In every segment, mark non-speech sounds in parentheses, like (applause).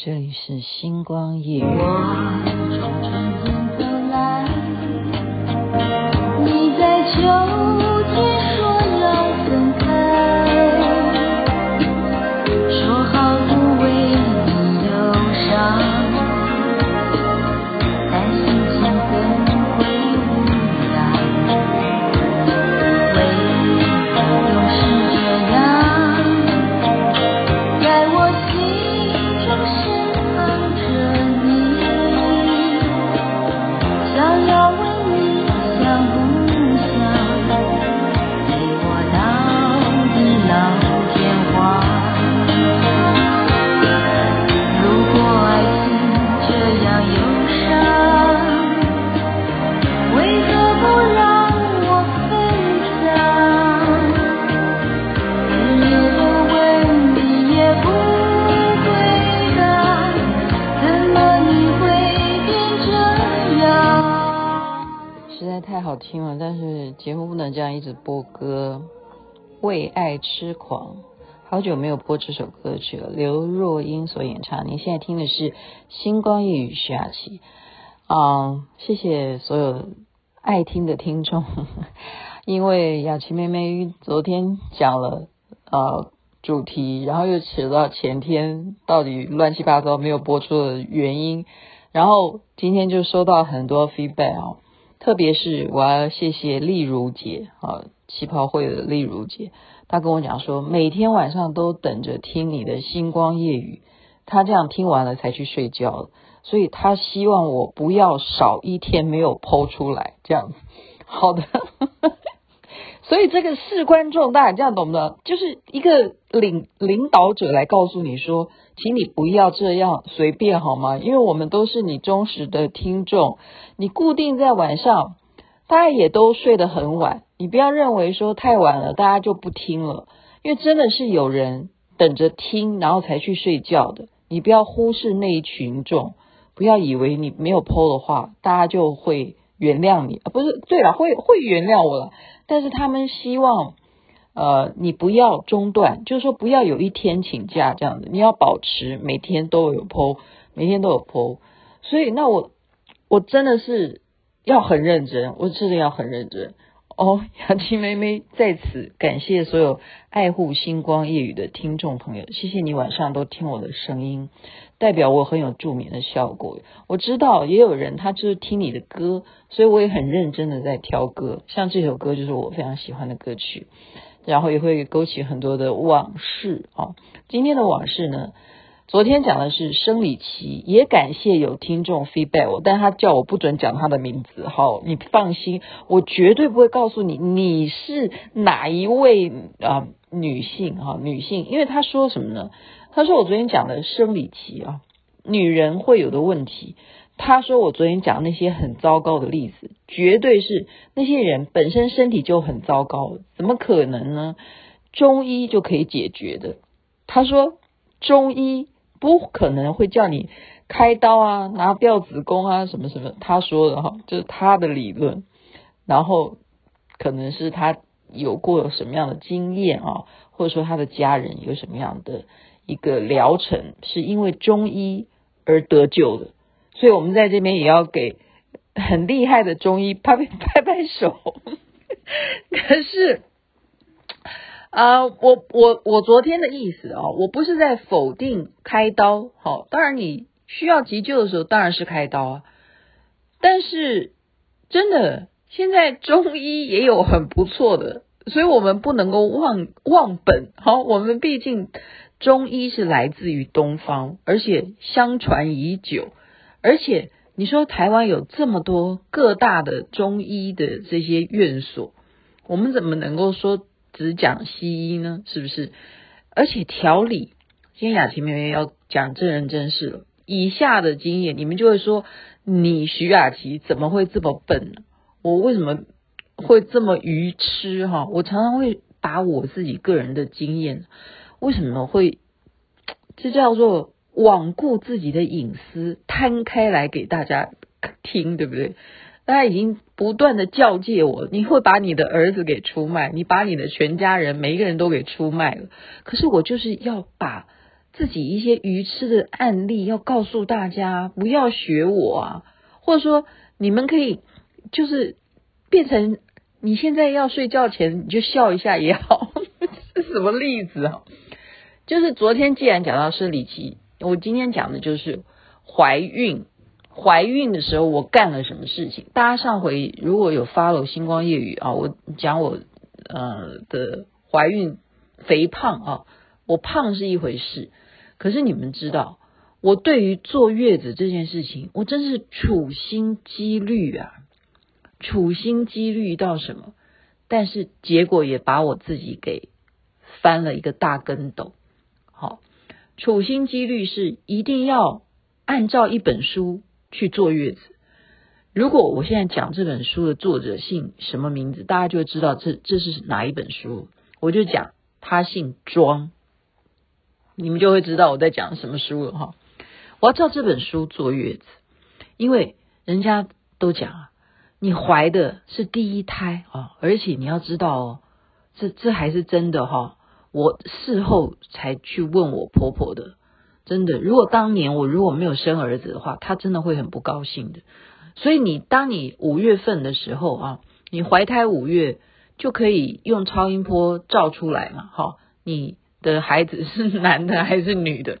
这里是星光夜。播歌。为爱痴狂，好久没有播这首歌曲了。刘若英所演唱。您现在听的是《星光夜语》徐雅琪。嗯，谢谢所有爱听的听众。(laughs) 因为雅琪妹妹昨天讲了呃主题，然后又扯到前天到底乱七八糟没有播出的原因，然后今天就收到很多 feedback 啊。特别是我要谢谢丽如姐啊，气泡会的丽如姐，她跟我讲说，每天晚上都等着听你的星光夜语，她这样听完了才去睡觉，所以她希望我不要少一天没有剖出来，这样子。好的。(laughs) 所以这个事关重大，这样懂不懂？就是一个领领导者来告诉你说，请你不要这样随便好吗？因为我们都是你忠实的听众，你固定在晚上，大家也都睡得很晚，你不要认为说太晚了，大家就不听了，因为真的是有人等着听，然后才去睡觉的。你不要忽视那一群众，不要以为你没有 po 的话，大家就会原谅你啊？不是，对了，会会原谅我了。但是他们希望，呃，你不要中断，就是说不要有一天请假这样子，你要保持每天都有 po，每天都有 po。所以那我我真的是要很认真，我真的要很认真哦。雅琪妹妹在此感谢所有爱护星光夜语的听众朋友，谢谢你晚上都听我的声音。代表我很有助眠的效果。我知道也有人他就是听你的歌，所以我也很认真的在挑歌。像这首歌就是我非常喜欢的歌曲，然后也会勾起很多的往事啊。今天的往事呢，昨天讲的是生理期，也感谢有听众 feedback 我，但他叫我不准讲他的名字。好，你放心，我绝对不会告诉你你是哪一位啊女性哈女性，因为他说什么呢？他说我昨天讲的生理期啊，女人会有的问题。他说我昨天讲那些很糟糕的例子，绝对是那些人本身身体就很糟糕，怎么可能呢？中医就可以解决的。他说中医不可能会叫你开刀啊，拿掉子宫啊，什么什么。他说的哈，就是他的理论，然后可能是他有过什么样的经验啊，或者说他的家人有什么样的。一个疗程是因为中医而得救的，所以我们在这边也要给很厉害的中医拍拍拍拍手。(laughs) 可是、呃，我我我昨天的意思、哦，我不是在否定开刀，好，当然你需要急救的时候当然是开刀啊，但是真的现在中医也有很不错的，所以我们不能够忘忘本，好，我们毕竟。中医是来自于东方，而且相传已久。而且你说台湾有这么多各大的中医的这些院所，我们怎么能够说只讲西医呢？是不是？而且调理，今天雅琪妹妹要讲真人真事了。以下的经验，你们就会说你徐雅琪怎么会这么笨呢？我为什么会这么愚痴？哈，我常常会把我自己个人的经验。为什么会？这叫做罔顾自己的隐私，摊开来给大家听，对不对？大家已经不断的教诫我，你会把你的儿子给出卖，你把你的全家人每一个人都给出卖了。可是我就是要把自己一些愚痴的案例，要告诉大家不要学我啊，或者说你们可以就是变成你现在要睡觉前你就笑一下也好，(laughs) 是什么例子啊？就是昨天既然讲到生理期，我今天讲的就是怀孕。怀孕的时候我干了什么事情？大家上回如果有 follow 星光夜雨啊，我讲我呃的怀孕肥胖啊，我胖是一回事，可是你们知道，我对于坐月子这件事情，我真是处心积虑啊，处心积虑到什么？但是结果也把我自己给翻了一个大跟斗。好，处心积虑是一定要按照一本书。去坐月子。如果我现在讲这本书的作者姓什么名字，大家就知道这这是哪一本书。我就讲他姓庄，你们就会知道我在讲什么书了哈。我要照这本书坐月子，因为人家都讲啊，你怀的是第一胎啊，而且你要知道哦，这这还是真的哈。我事后才去问我婆婆的。真的，如果当年我如果没有生儿子的话，他真的会很不高兴的。所以你当你五月份的时候啊，你怀胎五月就可以用超音波照出来嘛，哈，你的孩子是男的还是女的？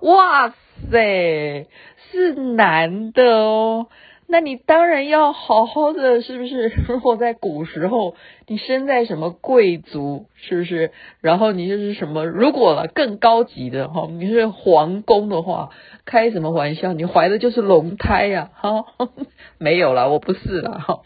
哇塞，是男的哦。那你当然要好好的，是不是？(laughs) 如果在古时候，你生在什么贵族，是不是？然后你就是什么？如果了更高级的哈，你是皇宫的话，开什么玩笑？你怀的就是龙胎呀，哈，(laughs) 没有啦，我不是啦，哈。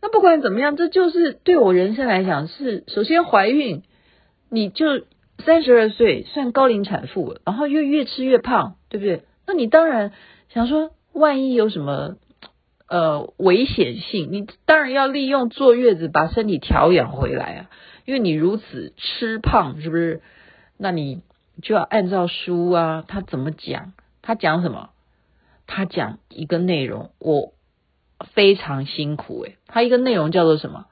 那不管怎么样，这就是对我人生来讲是，首先怀孕，你就三十二岁算高龄产妇，然后又越吃越胖，对不对？那你当然想说，万一有什么？呃，危险性，你当然要利用坐月子把身体调养回来啊，因为你如此吃胖，是不是？那你就要按照书啊，他怎么讲？他讲什么？他讲一个内容，我非常辛苦诶，他一个内容叫做什么？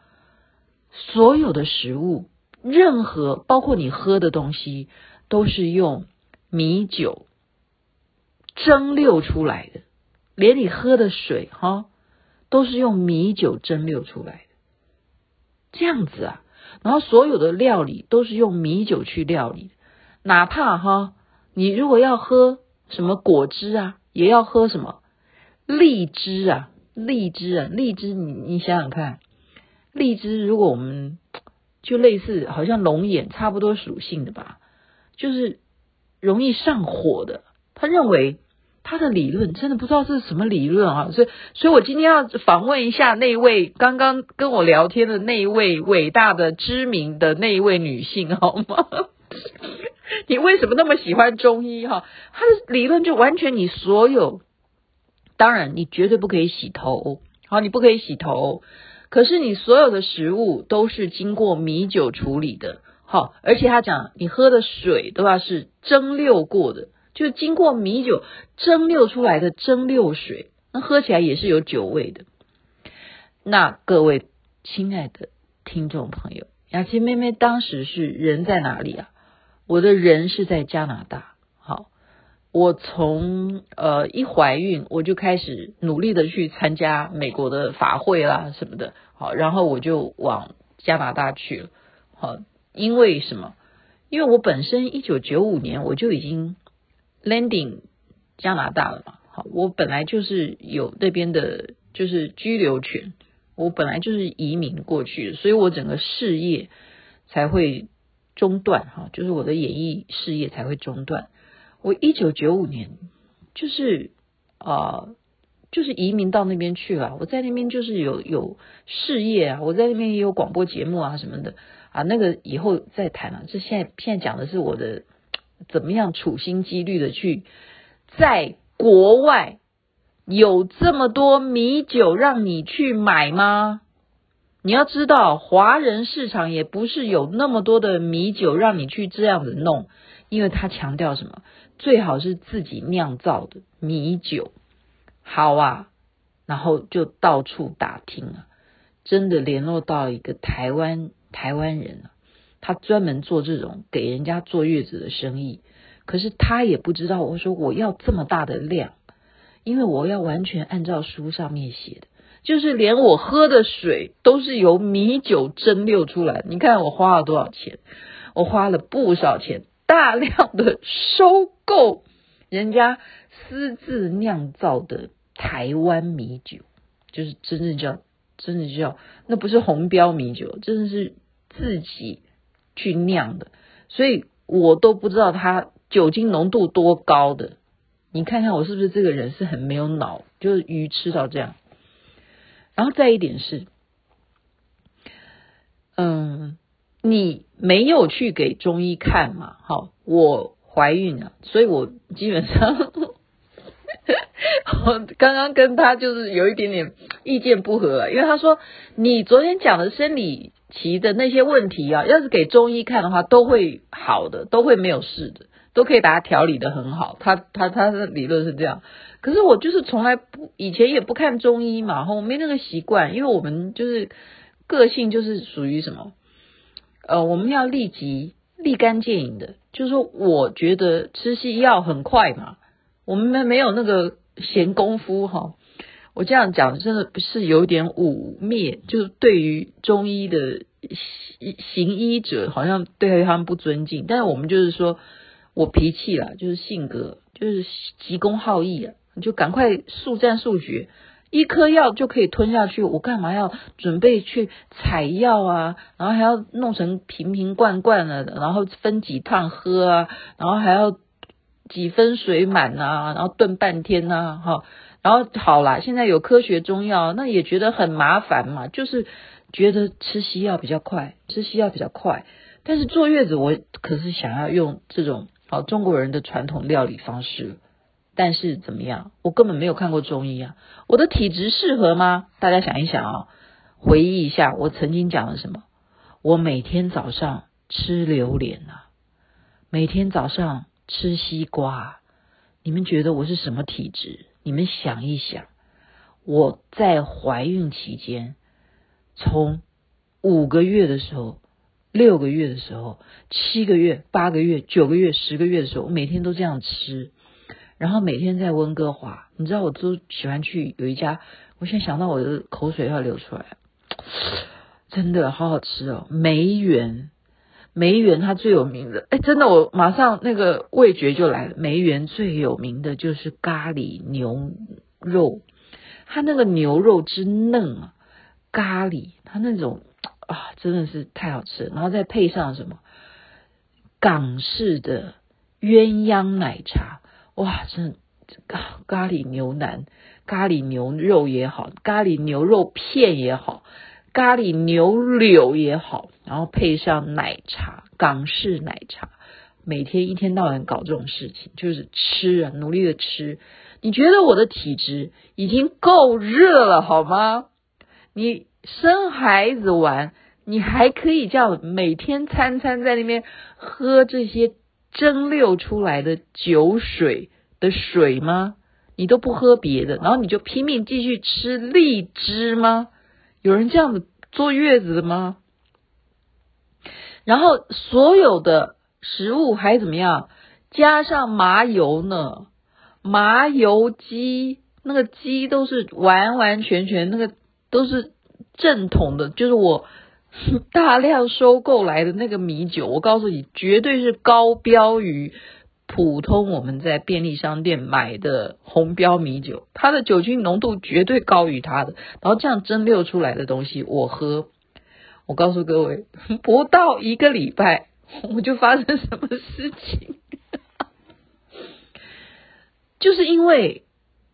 所有的食物，任何包括你喝的东西，都是用米酒蒸馏出来的。连你喝的水哈，都是用米酒蒸馏出来的，这样子啊。然后所有的料理都是用米酒去料理，哪怕哈，你如果要喝什么果汁啊，也要喝什么荔枝啊，荔枝啊，荔枝，你你想想看，荔枝如果我们就类似好像龙眼差不多属性的吧，就是容易上火的，他认为。他的理论真的不知道是什么理论啊，所以，所以我今天要访问一下那位刚刚跟我聊天的那一位伟大的、知名的那一位女性，好吗？(laughs) 你为什么那么喜欢中医？哈，他的理论就完全你所有，当然你绝对不可以洗头，好，你不可以洗头，可是你所有的食物都是经过米酒处理的，好，而且他讲你喝的水都要是蒸馏过的。就经过米酒蒸馏出来的蒸馏水，那喝起来也是有酒味的。那各位亲爱的听众朋友，雅琪妹妹当时是人在哪里啊？我的人是在加拿大。好，我从呃一怀孕我就开始努力的去参加美国的法会啦什么的。好，然后我就往加拿大去了。好，因为什么？因为我本身一九九五年我就已经。Landing 加拿大了嘛？好，我本来就是有那边的，就是居留权，我本来就是移民过去，所以我整个事业才会中断哈，就是我的演艺事业才会中断。我一九九五年就是啊、就是移民到那边去了。我在那边就是有有事业啊，我在那边也有广播节目啊什么的啊，那个以后再谈了。这现在现在讲的是我的。怎么样处心积虑的去在国外有这么多米酒让你去买吗？你要知道，华人市场也不是有那么多的米酒让你去这样子弄，因为他强调什么？最好是自己酿造的米酒。好啊，然后就到处打听啊，真的联络到一个台湾台湾人啊。他专门做这种给人家坐月子的生意，可是他也不知道，我说我要这么大的量，因为我要完全按照书上面写的，就是连我喝的水都是由米酒蒸馏出来。你看我花了多少钱？我花了不少钱，大量的收购人家私自酿造的台湾米酒，就是真正叫真的叫那不是红标米酒，真的是自己去酿的，所以我都不知道它。酒精浓度多高的？你看看我是不是这个人是很没有脑？就是鱼吃到这样，然后再一点是，嗯，你没有去给中医看嘛？好，我怀孕了，所以我基本上，(laughs) 我刚刚跟他就是有一点点意见不合，因为他说你昨天讲的生理提的那些问题啊，要是给中医看的话，都会好的，都会没有事的。都可以把它调理得很好，他他他的理论是这样，可是我就是从来不以前也不看中医嘛，我没那个习惯，因为我们就是个性就是属于什么，呃，我们要立即立竿见影的，就是说我觉得吃西药很快嘛，我们没没有那个闲工夫哈，我这样讲真的不是有点污蔑，就是对于中医的行医者好像对他们不尊敬，但是我们就是说。我脾气啦，就是性格，就是急公好义啊，就赶快速战速决，一颗药就可以吞下去，我干嘛要准备去采药啊？然后还要弄成瓶瓶罐罐的，然后分几趟喝啊？然后还要几分水满啊？然后炖半天啊？哈，然后好啦，现在有科学中药，那也觉得很麻烦嘛，就是觉得吃西药比较快，吃西药比较快，但是坐月子我可是想要用这种。好，中国人的传统料理方式，但是怎么样？我根本没有看过中医啊！我的体质适合吗？大家想一想啊、回忆一下，我曾经讲了什么？我每天早上吃榴莲啊，每天早上吃西瓜。你们觉得我是什么体质？你们想一想，我在怀孕期间，从五个月的时候。六个月的时候，七个月、八个月、九个月、十个月的时候，我每天都这样吃，然后每天在温哥华，你知道我都喜欢去有一家，我现在想到我的口水要流出来，真的好好吃哦，梅园，梅园它最有名的，哎，真的我马上那个味觉就来了，梅园最有名的就是咖喱牛肉，它那个牛肉之嫩啊，咖喱它那种。啊，真的是太好吃，然后再配上什么港式的鸳鸯奶茶，哇，真的咖咖喱牛腩、咖喱牛肉也好，咖喱牛肉片也好，咖喱牛柳也好，然后配上奶茶，港式奶茶，每天一天到晚搞这种事情，就是吃啊，努力的吃。你觉得我的体质已经够热了好吗？你。生孩子完，你还可以这样每天餐餐在那边喝这些蒸馏出来的酒水的水吗？你都不喝别的，然后你就拼命继续吃荔枝吗？有人这样子坐月子的吗？然后所有的食物还怎么样？加上麻油呢？麻油鸡，那个鸡都是完完全全那个都是。正统的，就是我大量收购来的那个米酒，我告诉你，绝对是高标于普通我们在便利商店买的红标米酒，它的酒精浓度绝对高于它的。然后这样蒸馏出来的东西，我喝，我告诉各位，不到一个礼拜，我就发生什么事情，(laughs) 就是因为。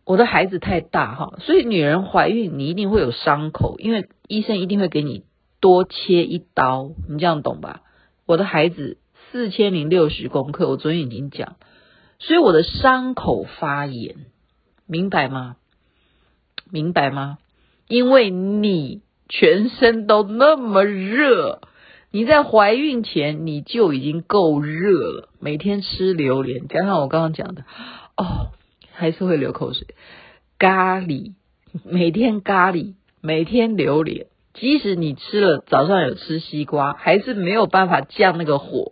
我的孩子太大哈，所以女人怀孕你一定会有伤口，因为医生一定会给你多切一刀，你这样懂吧？我的孩子四千零六十公克，我昨天已经讲，所以我的伤口发炎，明白吗？明白吗？因为你全身都那么热，你在怀孕前你就已经够热了，每天吃榴莲，加上我刚刚讲的，哦。还是会流口水，咖喱每天咖喱每天榴莲，即使你吃了早上有吃西瓜，还是没有办法降那个火。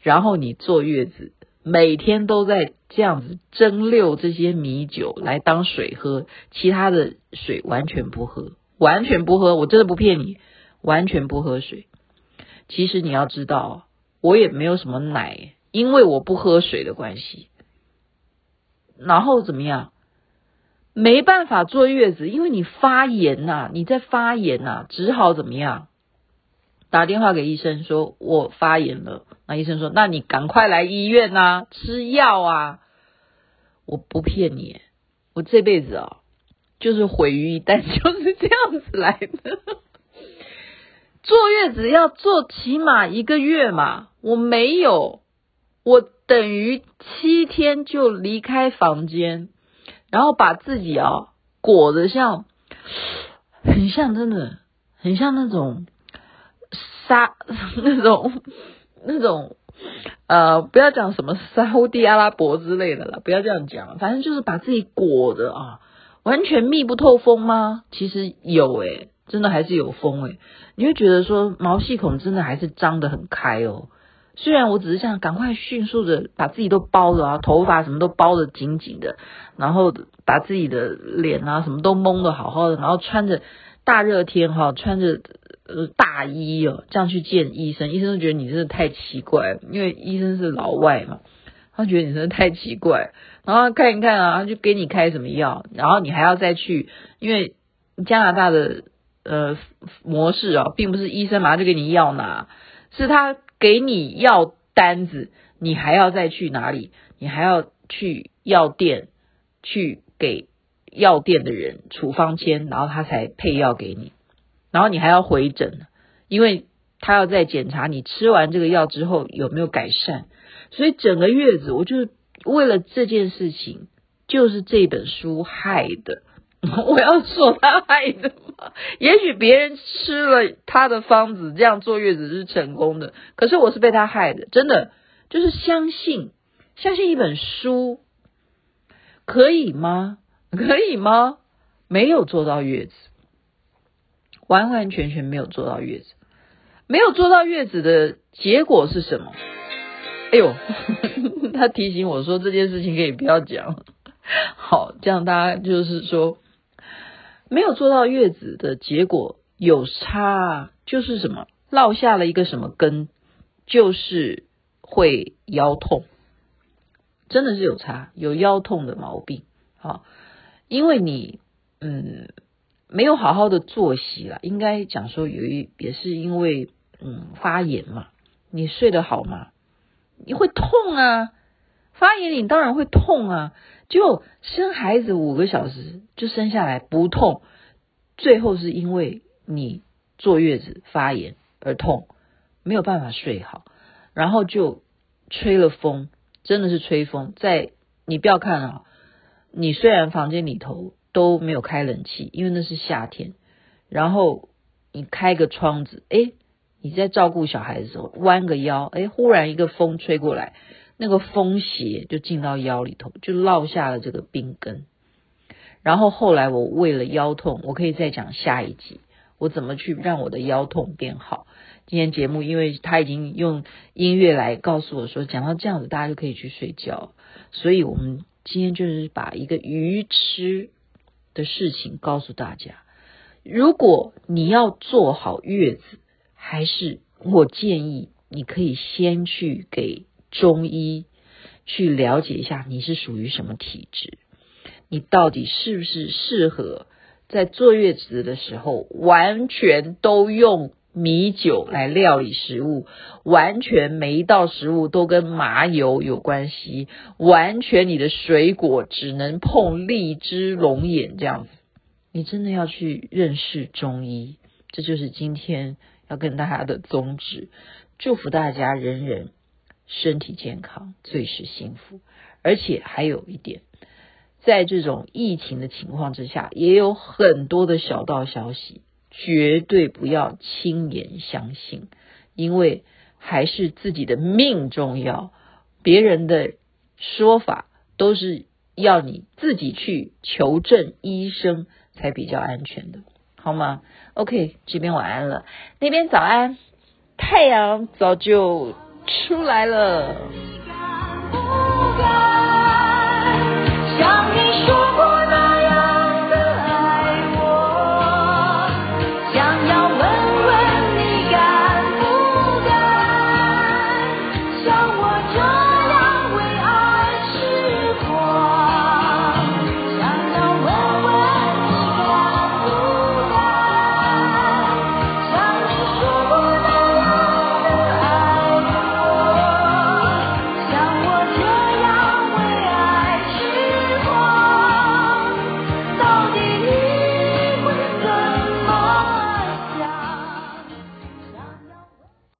然后你坐月子，每天都在这样子蒸馏这些米酒来当水喝，其他的水完全不喝，完全不喝，我真的不骗你，完全不喝水。其实你要知道，我也没有什么奶，因为我不喝水的关系。然后怎么样？没办法坐月子，因为你发炎呐、啊，你在发炎呐、啊，只好怎么样？打电话给医生说，我发炎了。那医生说，那你赶快来医院呐、啊，吃药啊！我不骗你，我这辈子啊，就是毁于一旦，(laughs) 就是这样子来的。坐月子要坐起码一个月嘛，我没有，我等于七天就离开房间。然后把自己啊裹得像，很像真的，很像那种沙 (laughs) 那种那种呃，不要讲什么沙乌地阿拉伯之类的了，不要这样讲，反正就是把自己裹着啊，完全密不透风吗？其实有诶，真的还是有风诶，你会觉得说毛细孔真的还是张得很开哦。虽然我只是想赶快迅速的把自己都包了啊，头发什么都包得紧紧的，然后把自己的脸啊什么都蒙得好好的，然后穿着大热天哈，穿着呃大衣哦，这样去见医生，医生都觉得你真的太奇怪，因为医生是老外嘛，他觉得你真的太奇怪，然后看一看啊，就给你开什么药，然后你还要再去，因为加拿大的呃模式啊，并不是医生马上就给你药拿，是他。给你药单子，你还要再去哪里？你还要去药店去给药店的人处方签，然后他才配药给你。然后你还要回诊，因为他要再检查你吃完这个药之后有没有改善。所以整个月子，我就为了这件事情，就是这本书害的。(laughs) 我要说他害的吗？(laughs) 也许别人吃了他的方子，这样坐月子是成功的。可是我是被他害的，真的就是相信，相信一本书可以吗？可以吗？没有坐到月子，完完全全没有坐到月子，没有坐到月子的结果是什么？哎呦，(laughs) 他提醒我说这件事情可以不要讲。好，这样大家就是说。没有做到月子的结果有差，就是什么落下了一个什么根，就是会腰痛，真的是有差，有腰痛的毛病。好，因为你嗯没有好好的作息了，应该讲说有一也是因为嗯发炎嘛，你睡得好吗？你会痛啊，发炎你当然会痛啊。就生孩子五个小时就生下来不痛，最后是因为你坐月子发炎而痛，没有办法睡好，然后就吹了风，真的是吹风。在你不要看啊，你虽然房间里头都没有开冷气，因为那是夏天，然后你开个窗子，诶，你在照顾小孩的时候弯个腰，诶，忽然一个风吹过来。那个风邪就进到腰里头，就落下了这个病根。然后后来我为了腰痛，我可以再讲下一集，我怎么去让我的腰痛变好。今天节目，因为他已经用音乐来告诉我说，讲到这样子，大家就可以去睡觉。所以我们今天就是把一个愚痴的事情告诉大家。如果你要做好月子，还是我建议你可以先去给。中医去了解一下，你是属于什么体质？你到底是不是适合在坐月子的时候完全都用米酒来料理食物，完全每一道食物都跟麻油有关系，完全你的水果只能碰荔枝、龙眼这样子？你真的要去认识中医，这就是今天要跟大家的宗旨。祝福大家人人。身体健康最是幸福，而且还有一点，在这种疫情的情况之下，也有很多的小道消息，绝对不要轻言相信，因为还是自己的命重要，别人的说法都是要你自己去求证医生才比较安全的，好吗？OK，这边晚安了，那边早安，太阳早就。出来了。